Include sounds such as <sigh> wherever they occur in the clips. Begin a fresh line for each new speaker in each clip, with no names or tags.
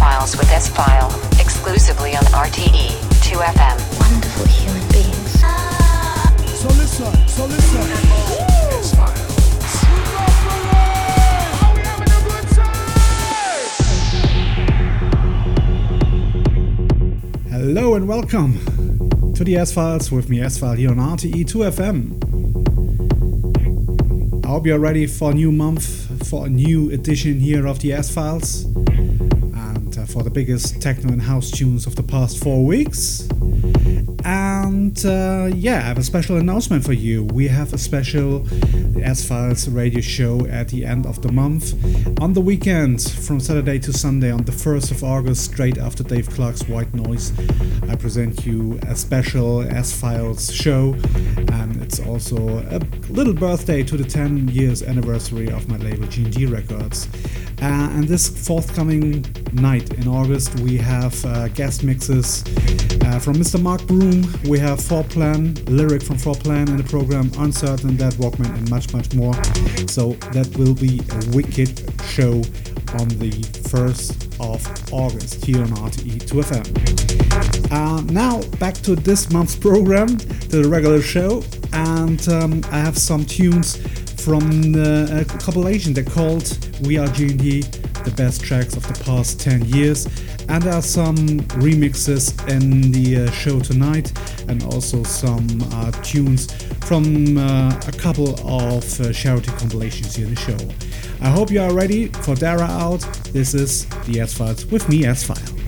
S-Files with S-File, exclusively on RTE 2FM.
Wonderful human beings.
So listen, so listen. Hello and welcome to the S Files with me, S File, here on RTE 2FM. I hope you're ready for a new month, for a new edition here of the S Files, and for the biggest techno and house tunes of the past four weeks. And uh, yeah, I have a special announcement for you. We have a special S Files radio show at the end of the month on the weekend from Saturday to Sunday on the 1st of August, straight after Dave Clarke's White Noise. I present you a special S Files show, and it's also a little birthday to the 10 years anniversary of my label GND Records. Uh, and this forthcoming night in August, we have uh, guest mixes uh, from Mr. Mark Broom. We have Forplan, lyric from Forplan in the program, Uncertain, Deadwalkman, and much, much more. So that will be a wicked show on the 1st of August here on RTE 2FM. Uh, now, back to this month's program, to the regular show, and um, I have some tunes from a compilation they called We Are GND, the best tracks of the past 10 years. And there are some remixes in the uh, show tonight, and also some uh, tunes from uh, a couple of uh, charity compilations here in the show. I hope you are ready for Deraout. This is the S Files with me, S File.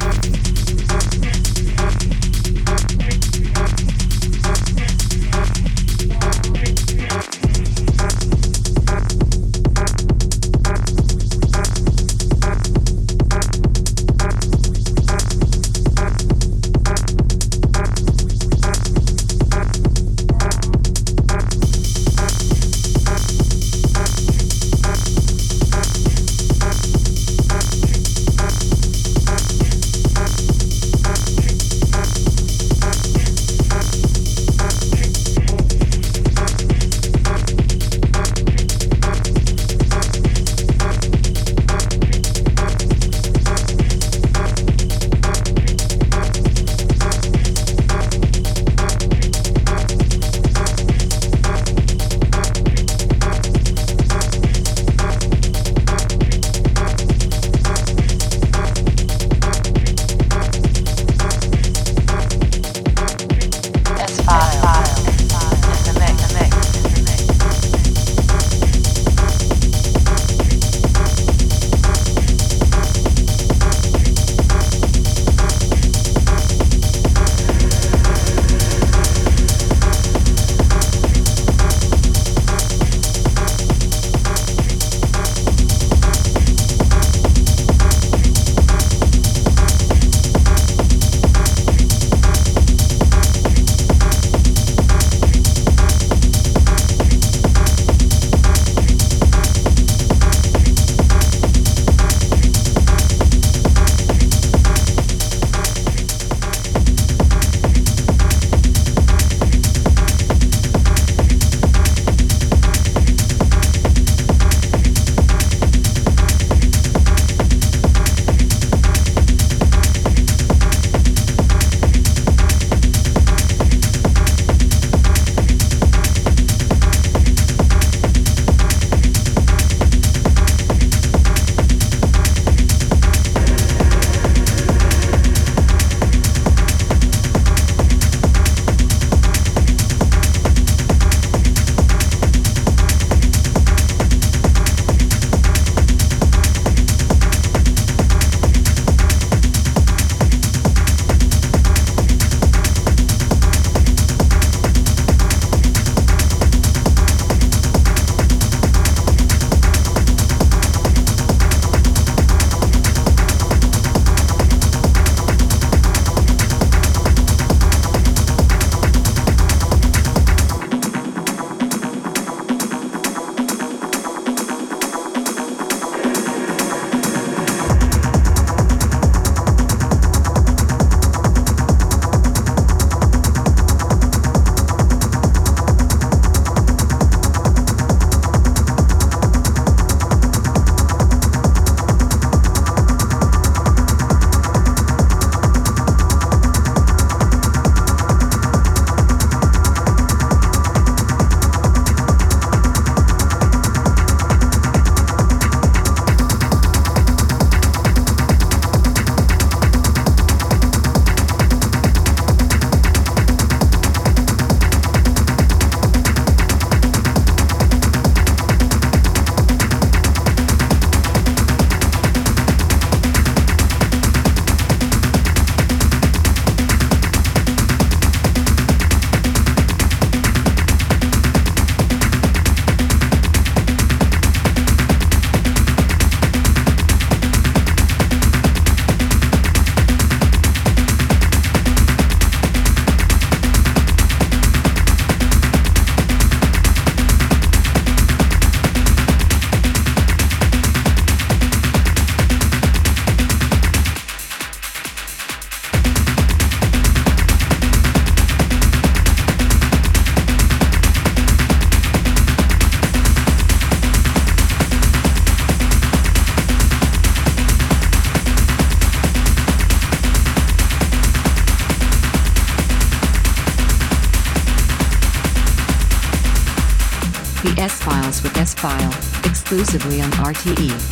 Exclusively on RTE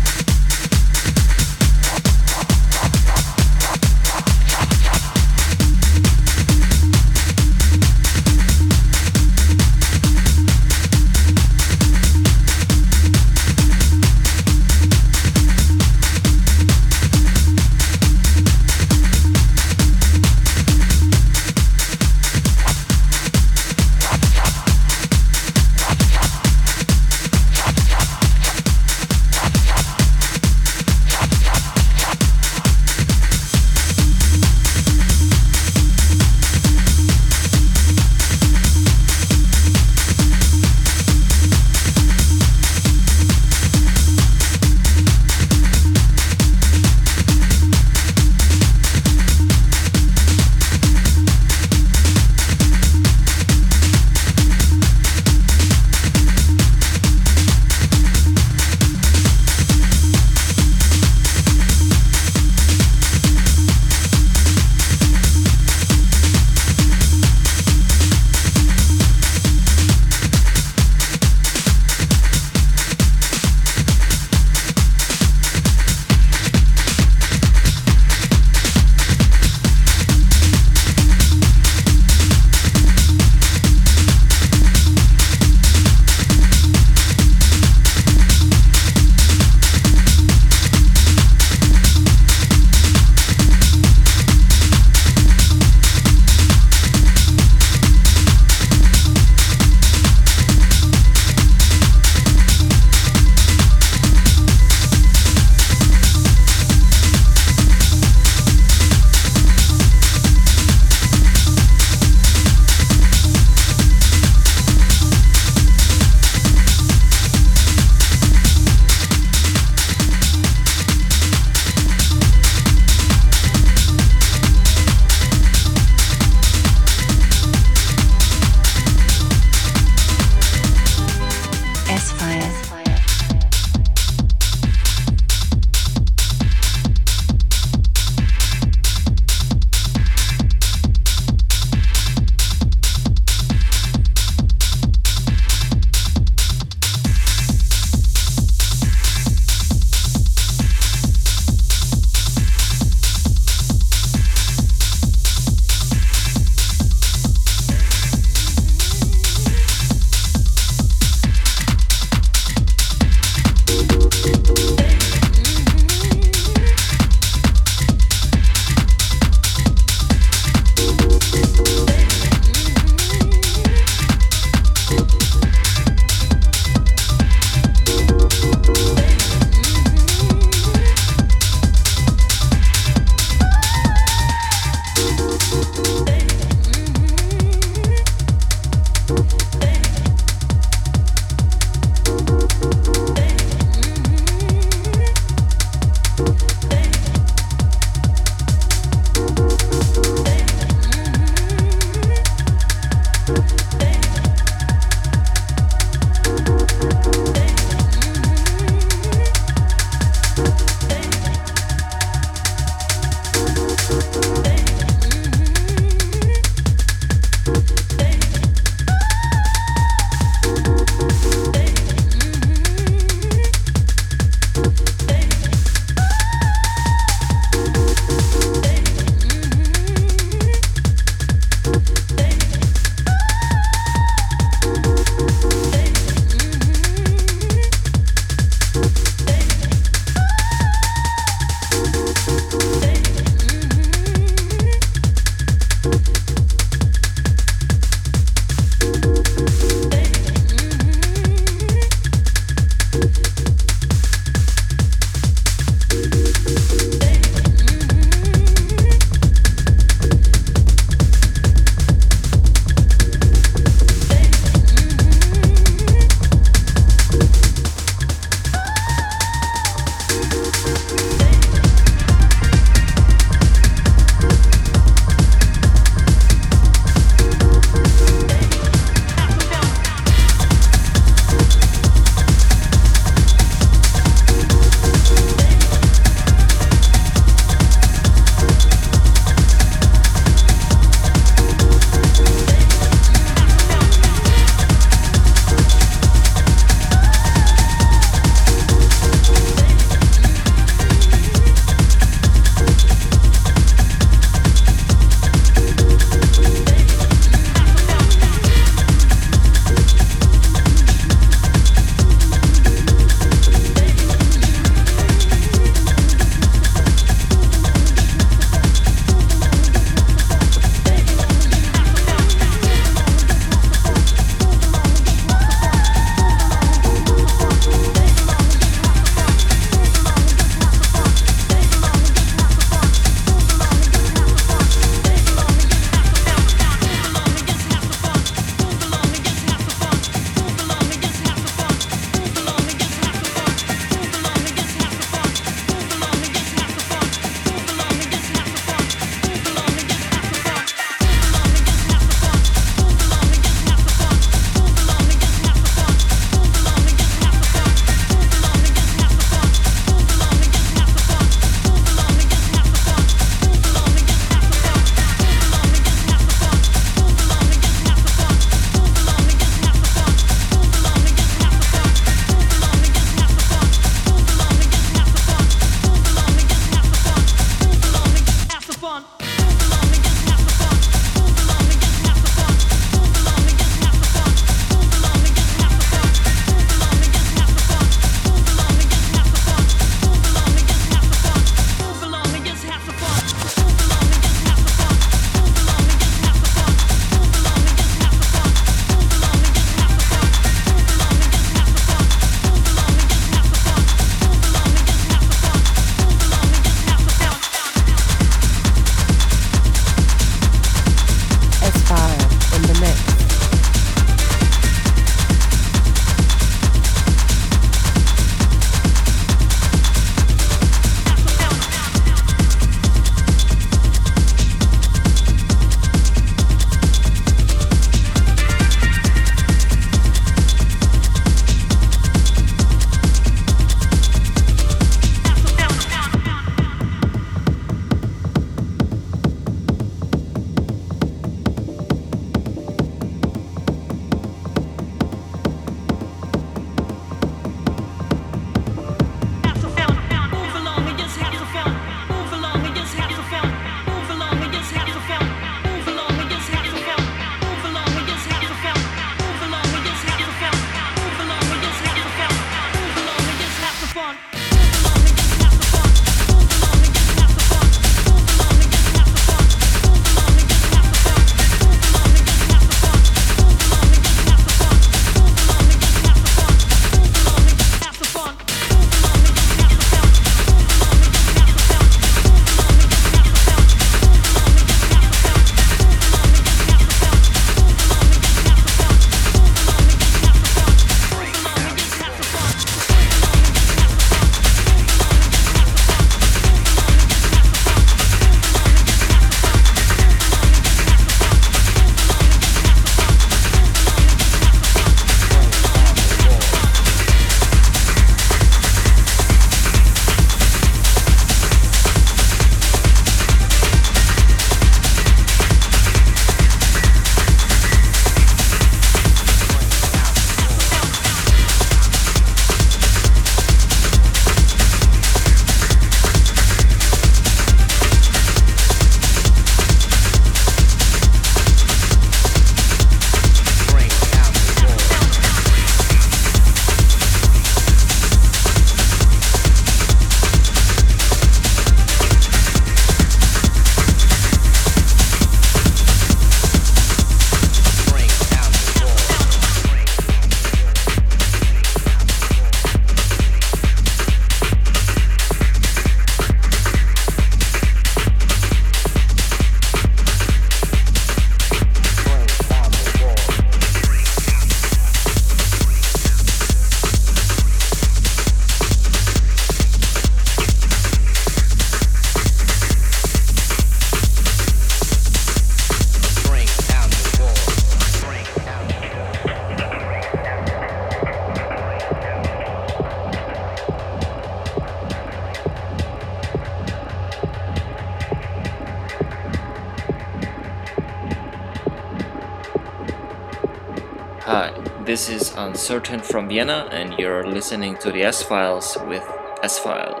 This is Uncertain from Vienna, and you're listening to the S Files with S File.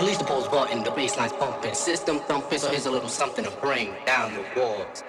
Release the pulse button, the bassline's pumping, system thumping, so here's a little something to bring down the walls.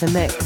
The mix.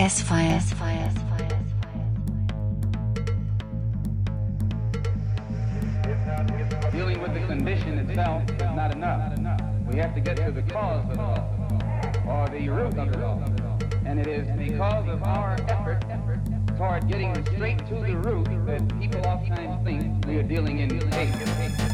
S-File.
Dealing with the condition itself is not enough. We have to get to the cause of it all, or the root of it all. And it is because of our effort toward getting straight to the root that people oftentimes think we are dealing in hate.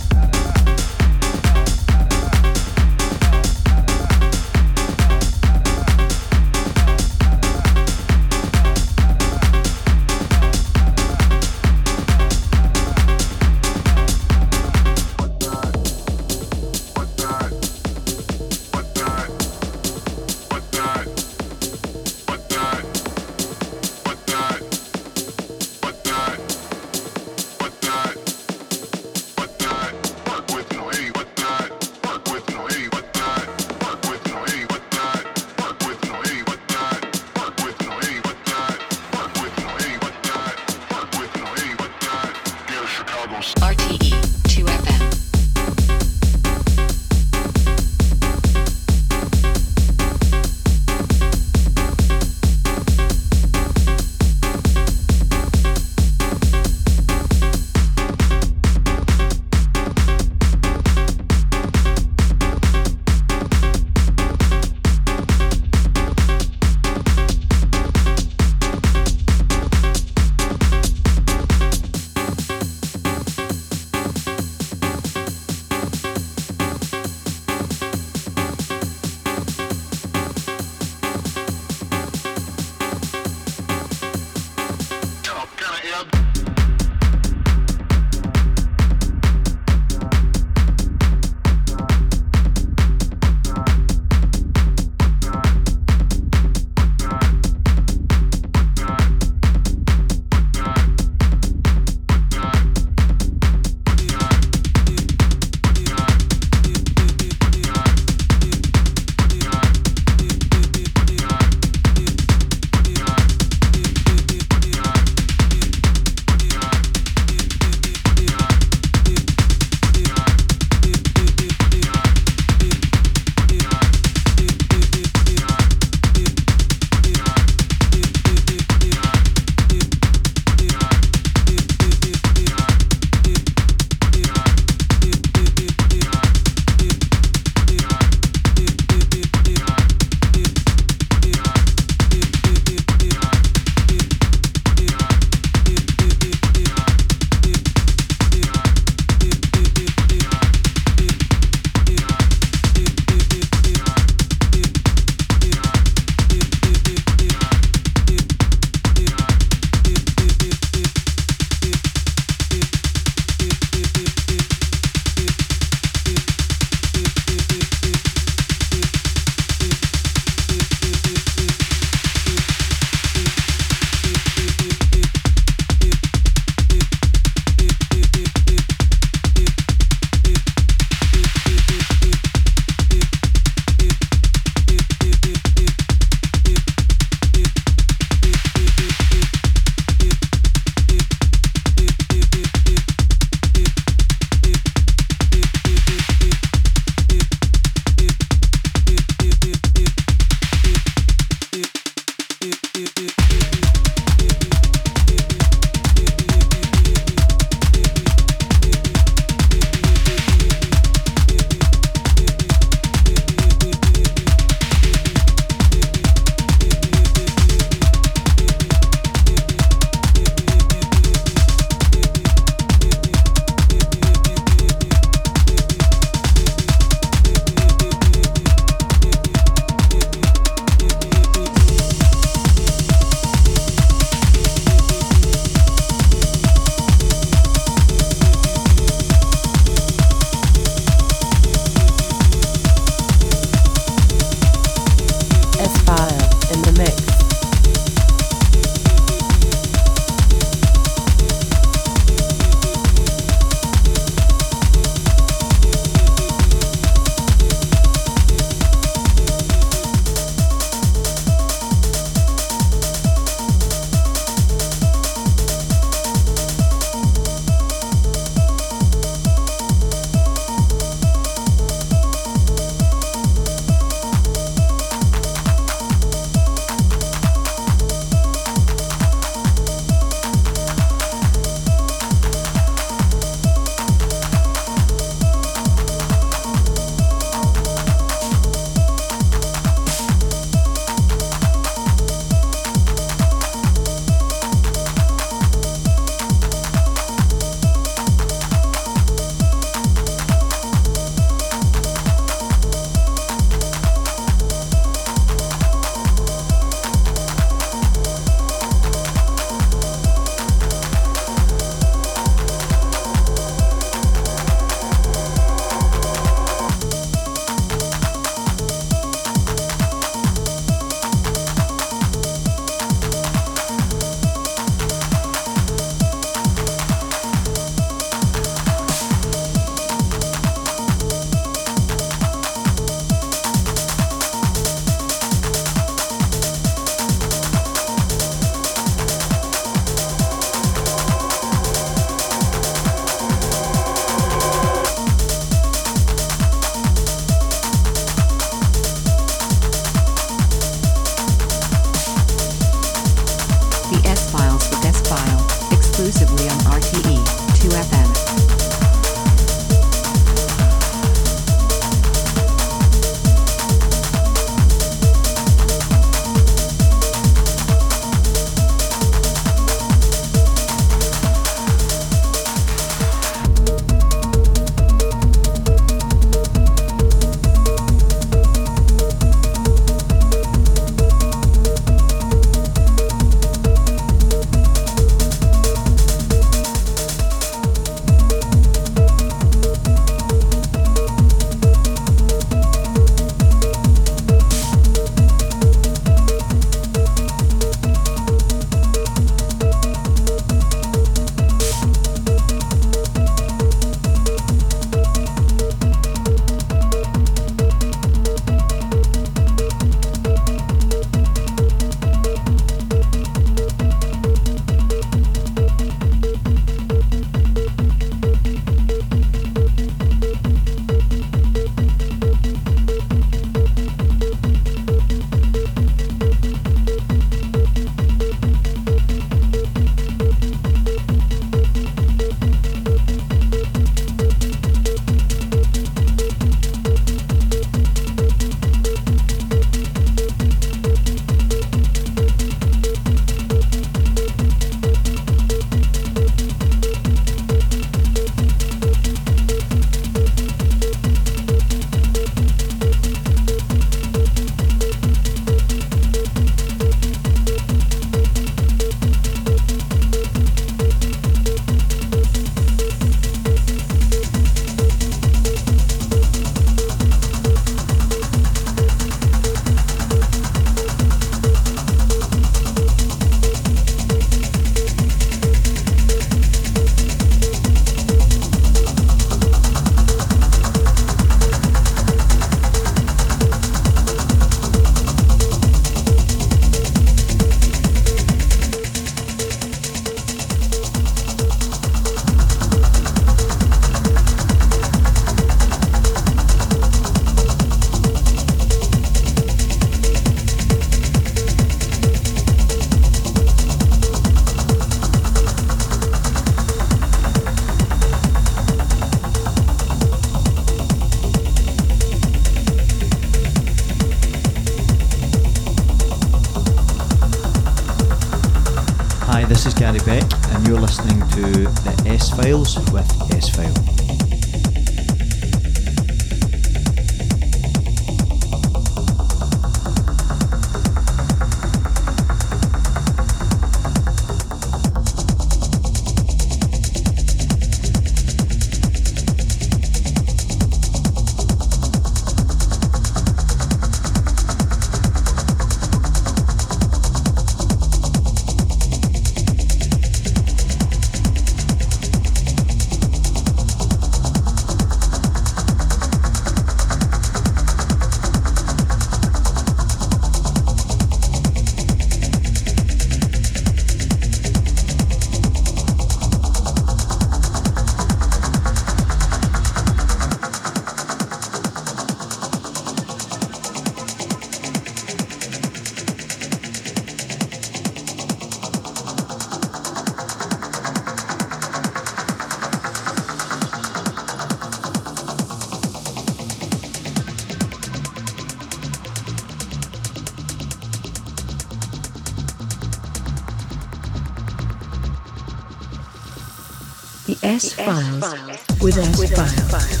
S Files with S
Files.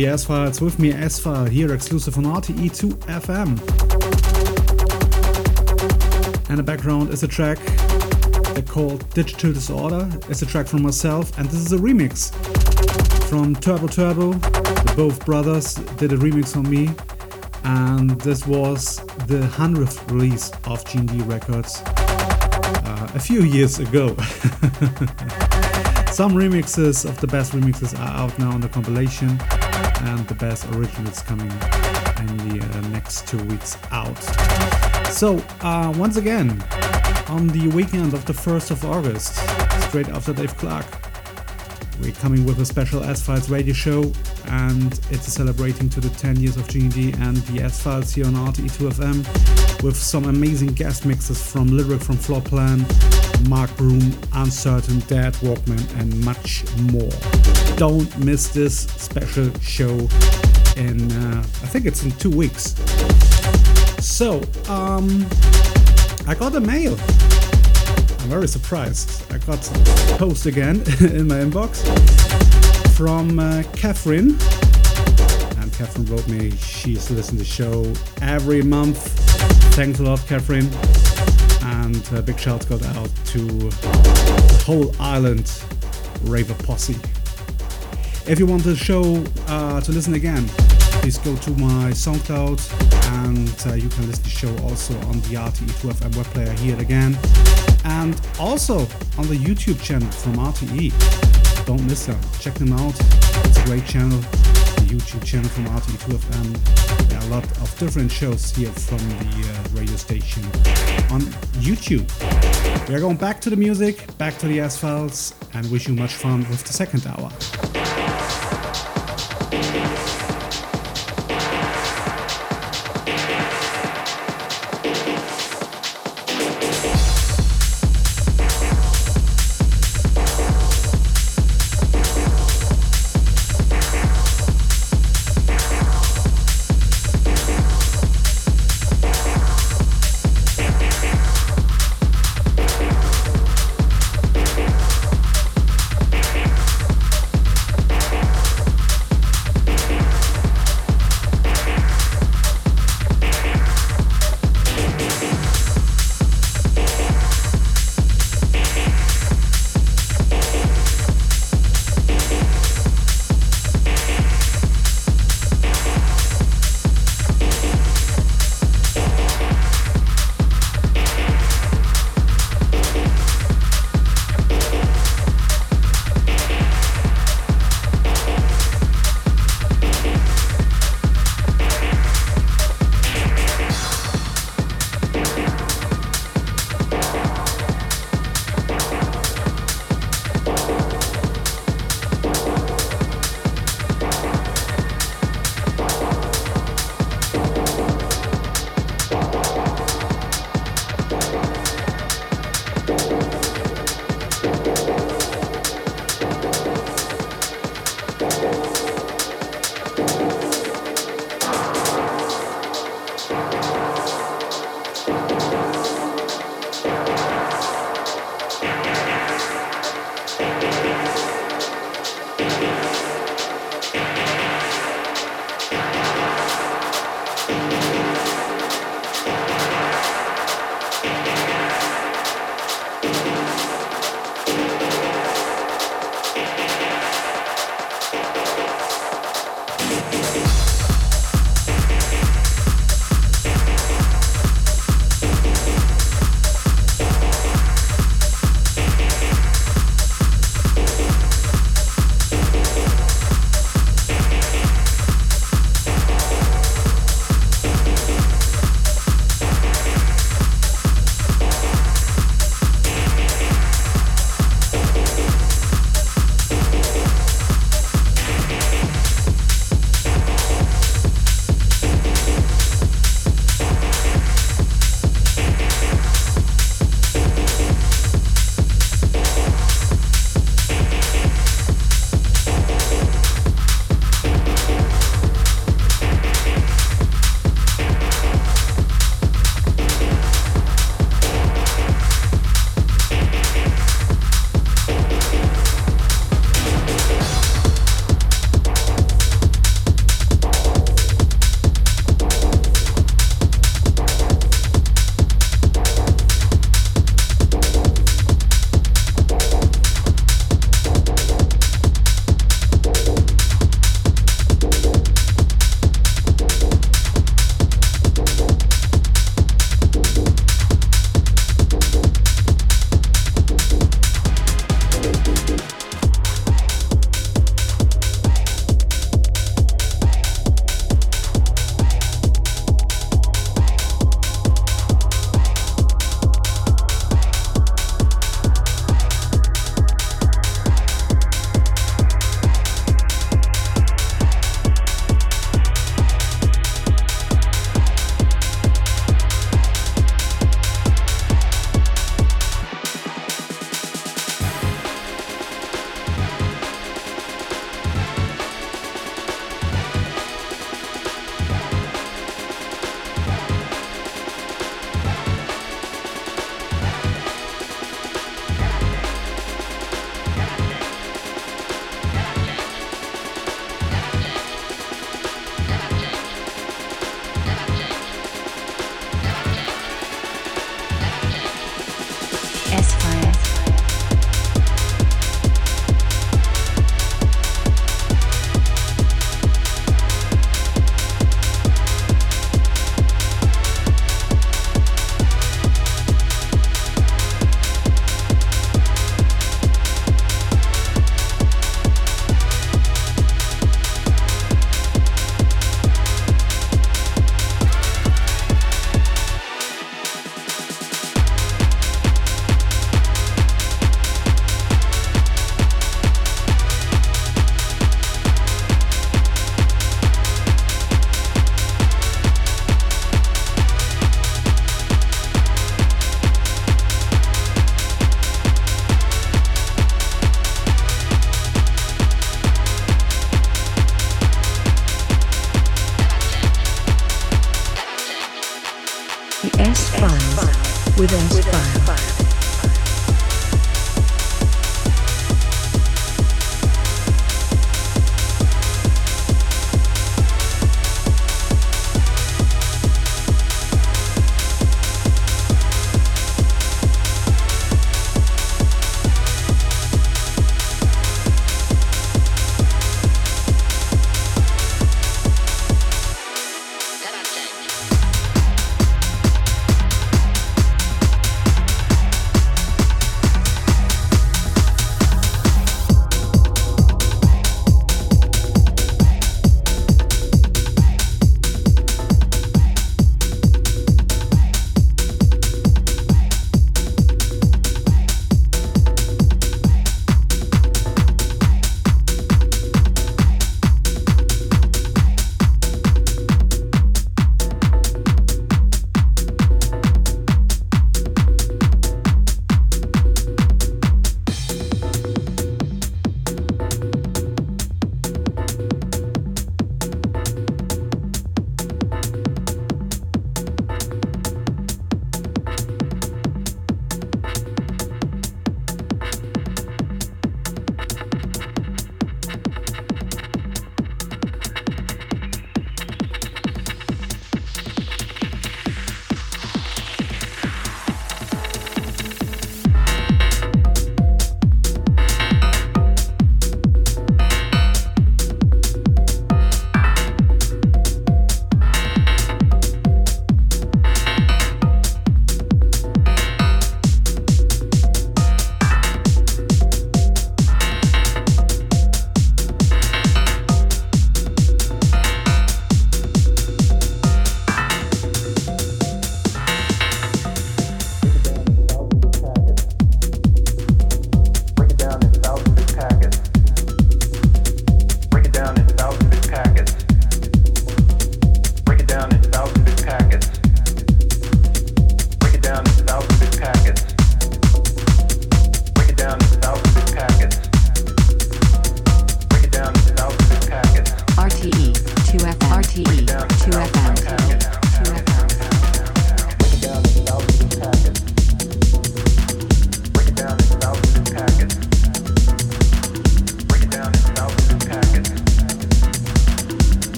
The S Files with me, S File, here exclusive on RTE2 FM. And the background is a track called Digital Disorder. It's a track from myself, and this is a remix from Turbo Turbo. Both brothers did a remix on me, and this was the 100th release of GND Records uh, a few years ago. <laughs> Some remixes of the best remixes are out now on the compilation, and the best originals coming in the uh, next two weeks out. So, uh, once again, on the weekend of the 1st of August, straight after Dave Clarke, we're coming with a special S Files radio show, and it's celebrating to the 10 years of GND and the S Files here on RTE2FM with some amazing guest mixes from Lyric from Floorplan, Mark Broom, Uncertain, Deadwalkman, and much more. Don't miss this special show in, uh, I think it's in two weeks. So, um, I got a mail. I'm very surprised. I got a post again <laughs> in my inbox from uh, Catherine. And Catherine wrote me she's listening to the show every month. Thanks a lot, Catherine. And a big shout got out to the whole island Raver Posse. If you want the show uh, to listen again, please go to my SoundCloud and uh, you can listen to the show also on the RTE2FM web player here again and also on the YouTube channel from RTE. Don't miss them, check them out. It's a great channel, the YouTube channel from RTE2FM. There are a lot of different shows here from the uh, radio station on YouTube. We are going back to the music, back to the S Files, and wish you much fun with the second hour.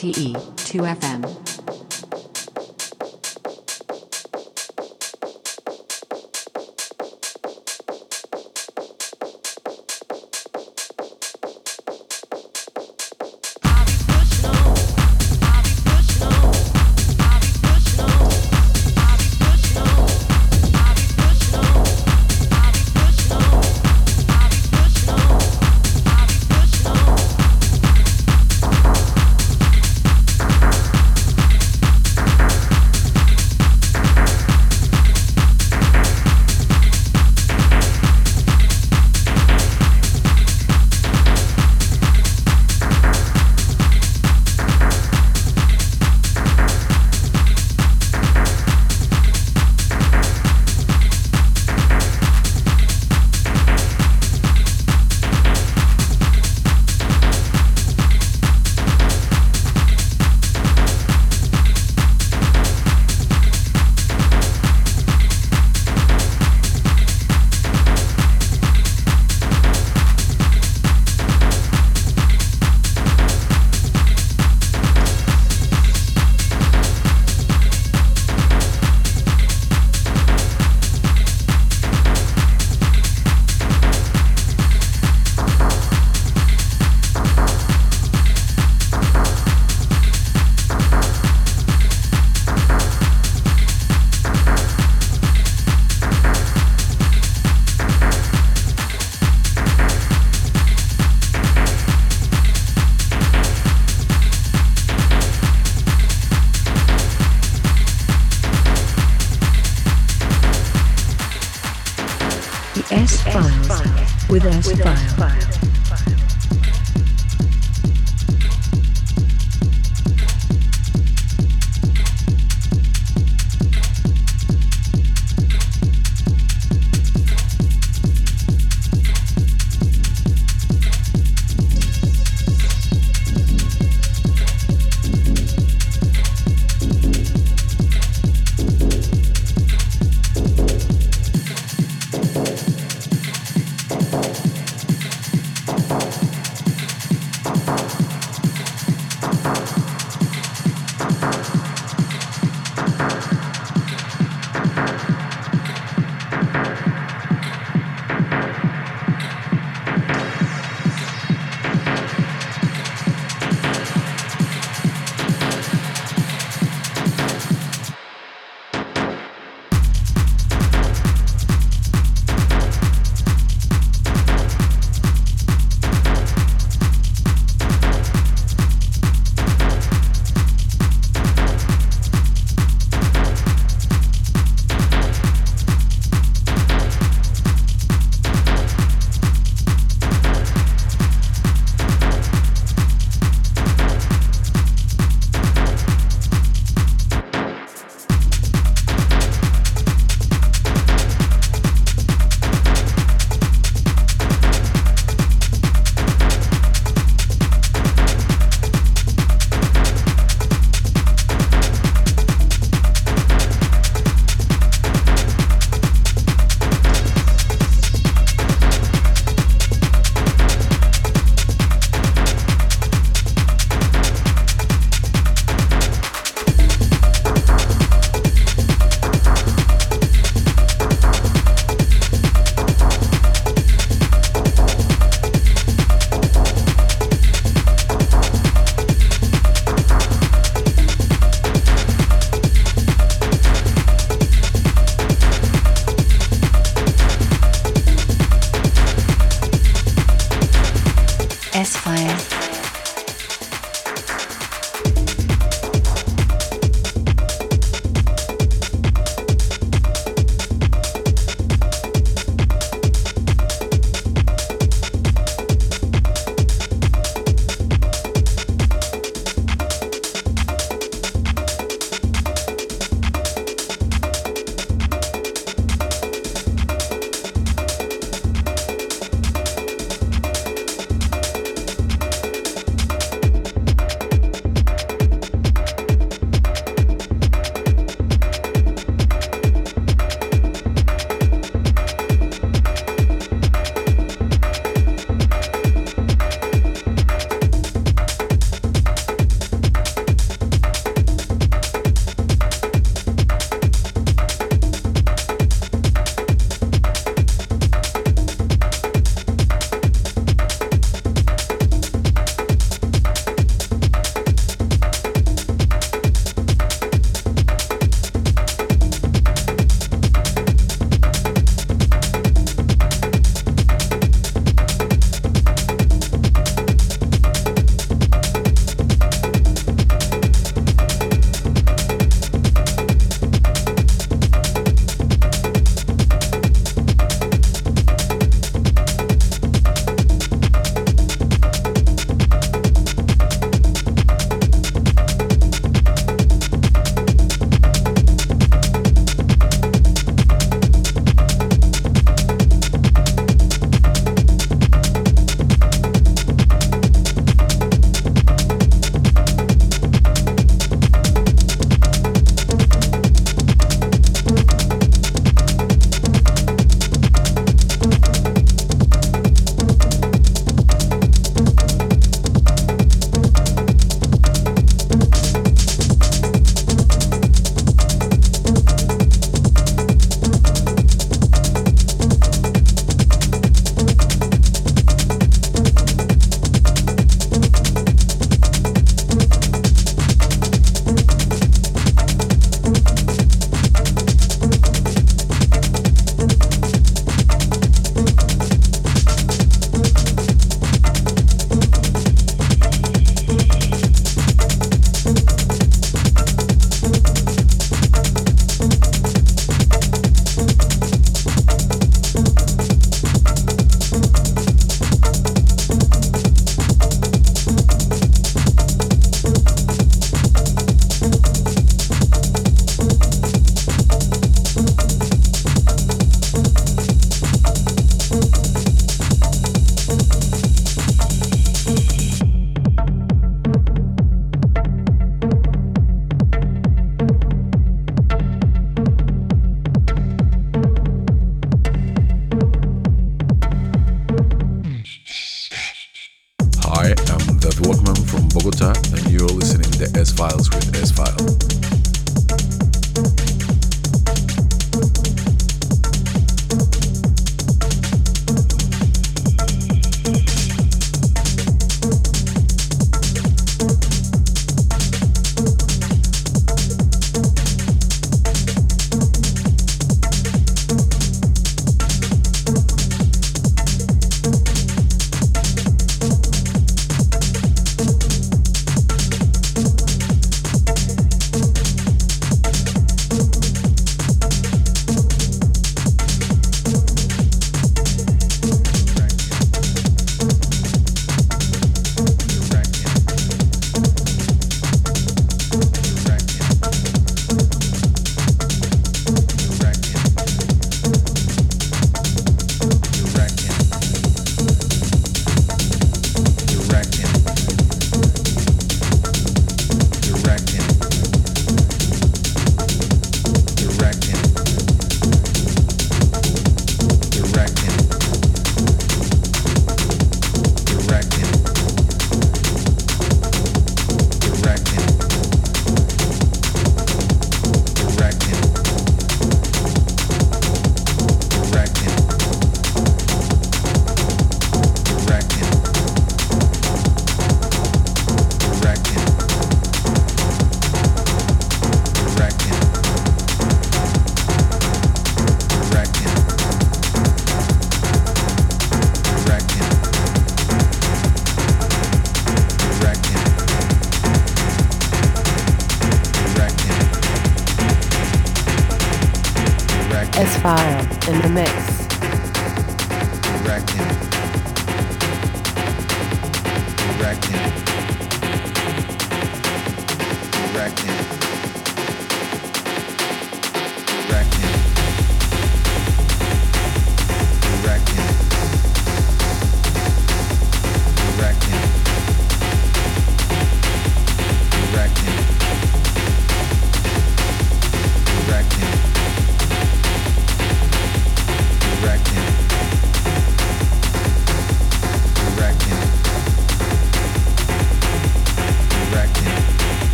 RTE 2FM.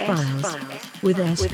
S
Files with S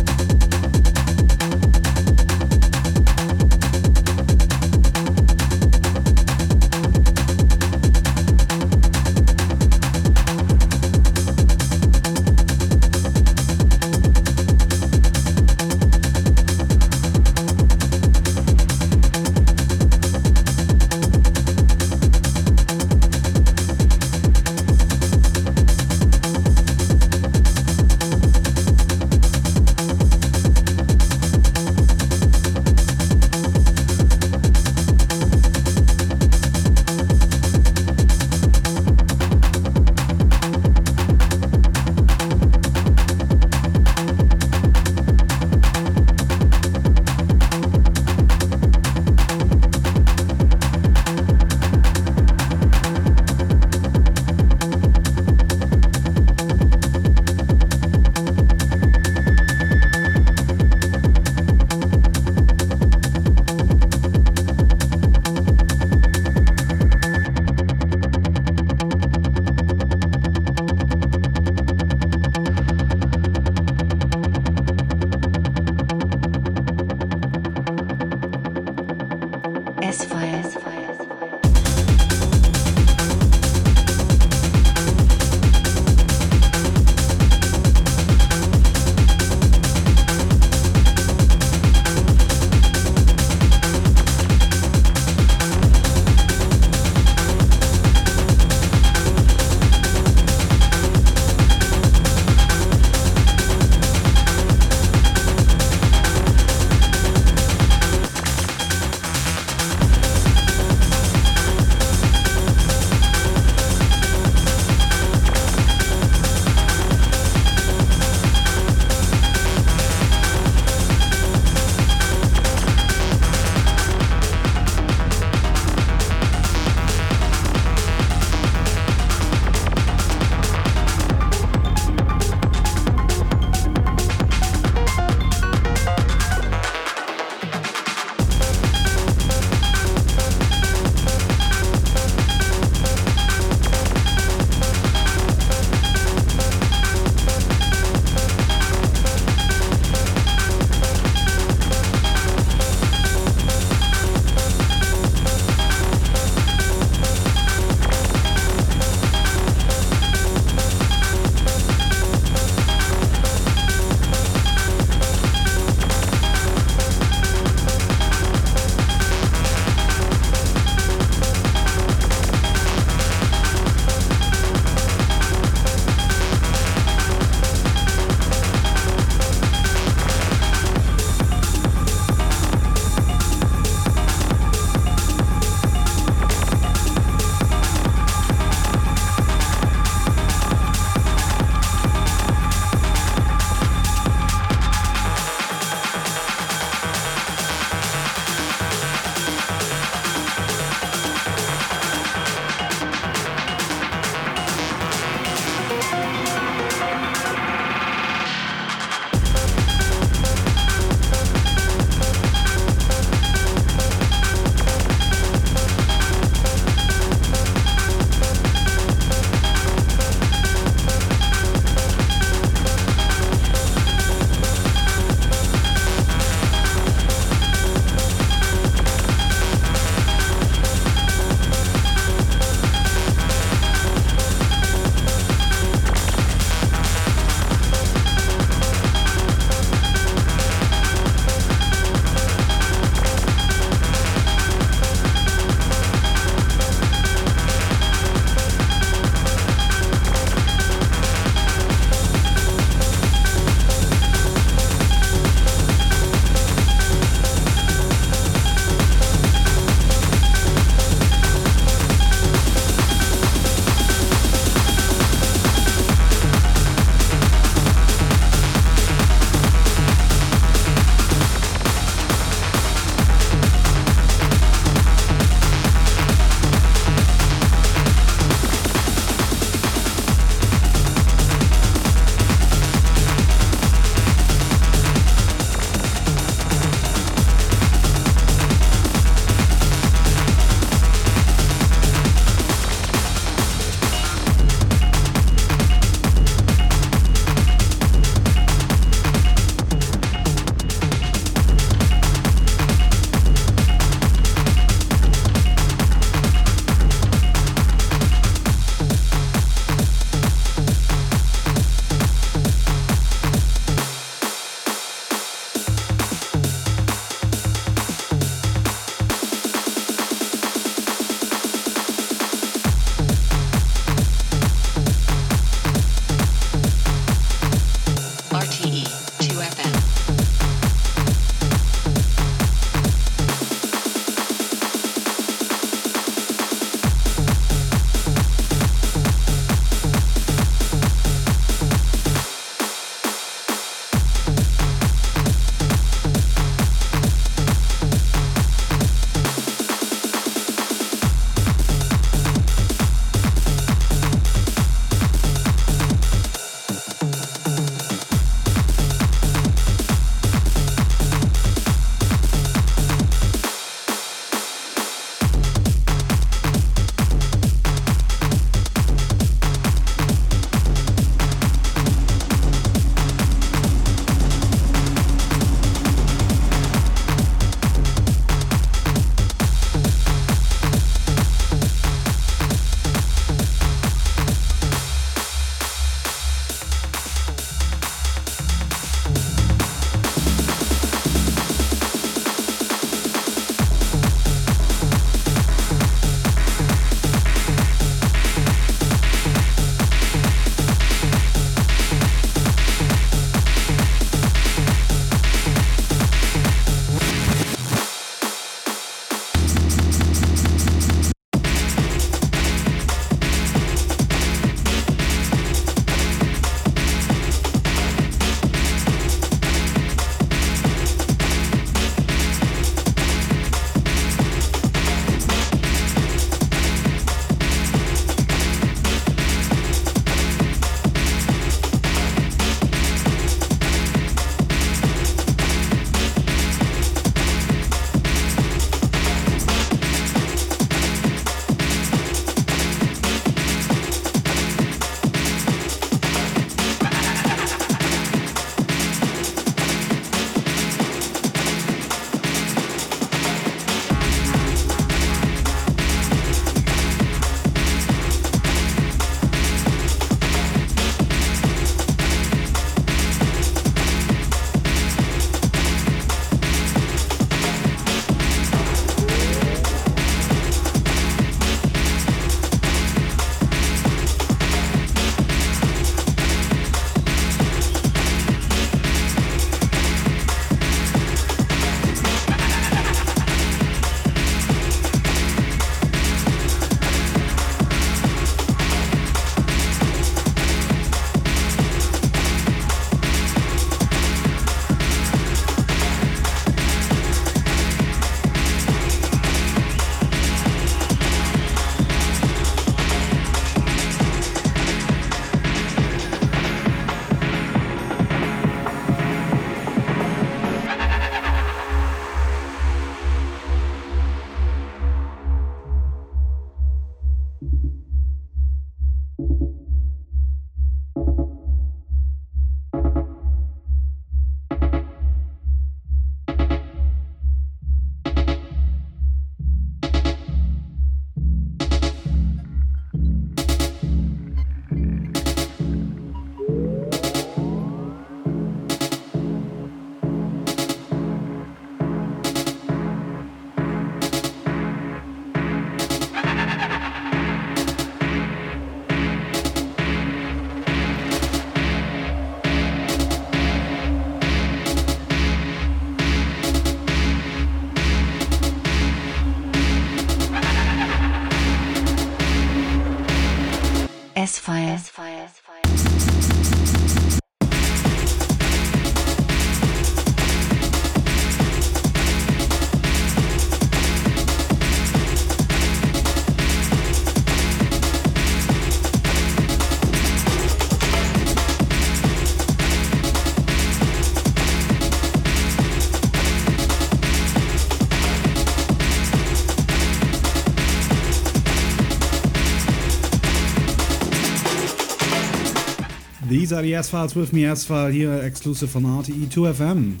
These are the S Files with me, File here, exclusive on RTE2FM.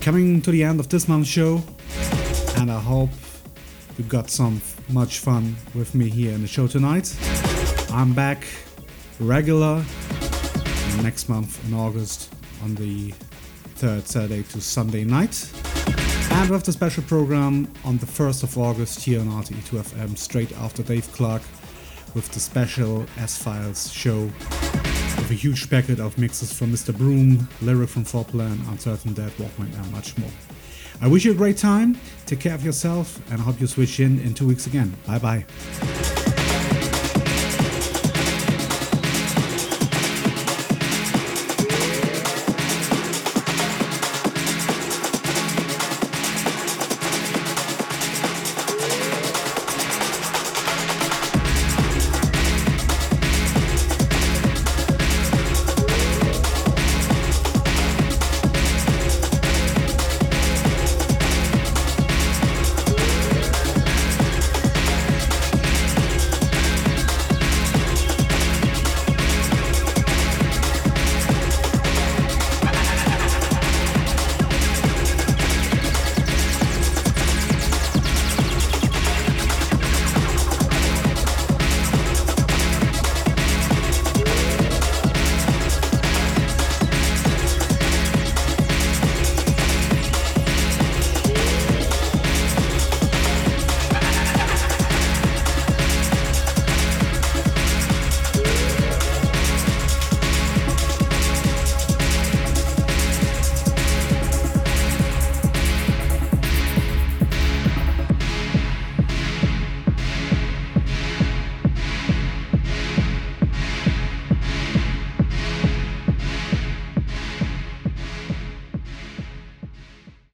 Coming to the end of this month's show, and I hope you got some much fun with me here in the show tonight. I'm back regular next month in August on the third Saturday to Sunday night. And with the special program on the 1st of August here on RTE2FM, straight after Dave Clarke with the special S Files show with a huge packet of mixes from Mr. Broom, Lyric from Foplan, Uncertain Deadwalkman, and much more. I wish you a great time, take care of yourself, and I hope you switch in in two weeks again. Bye bye.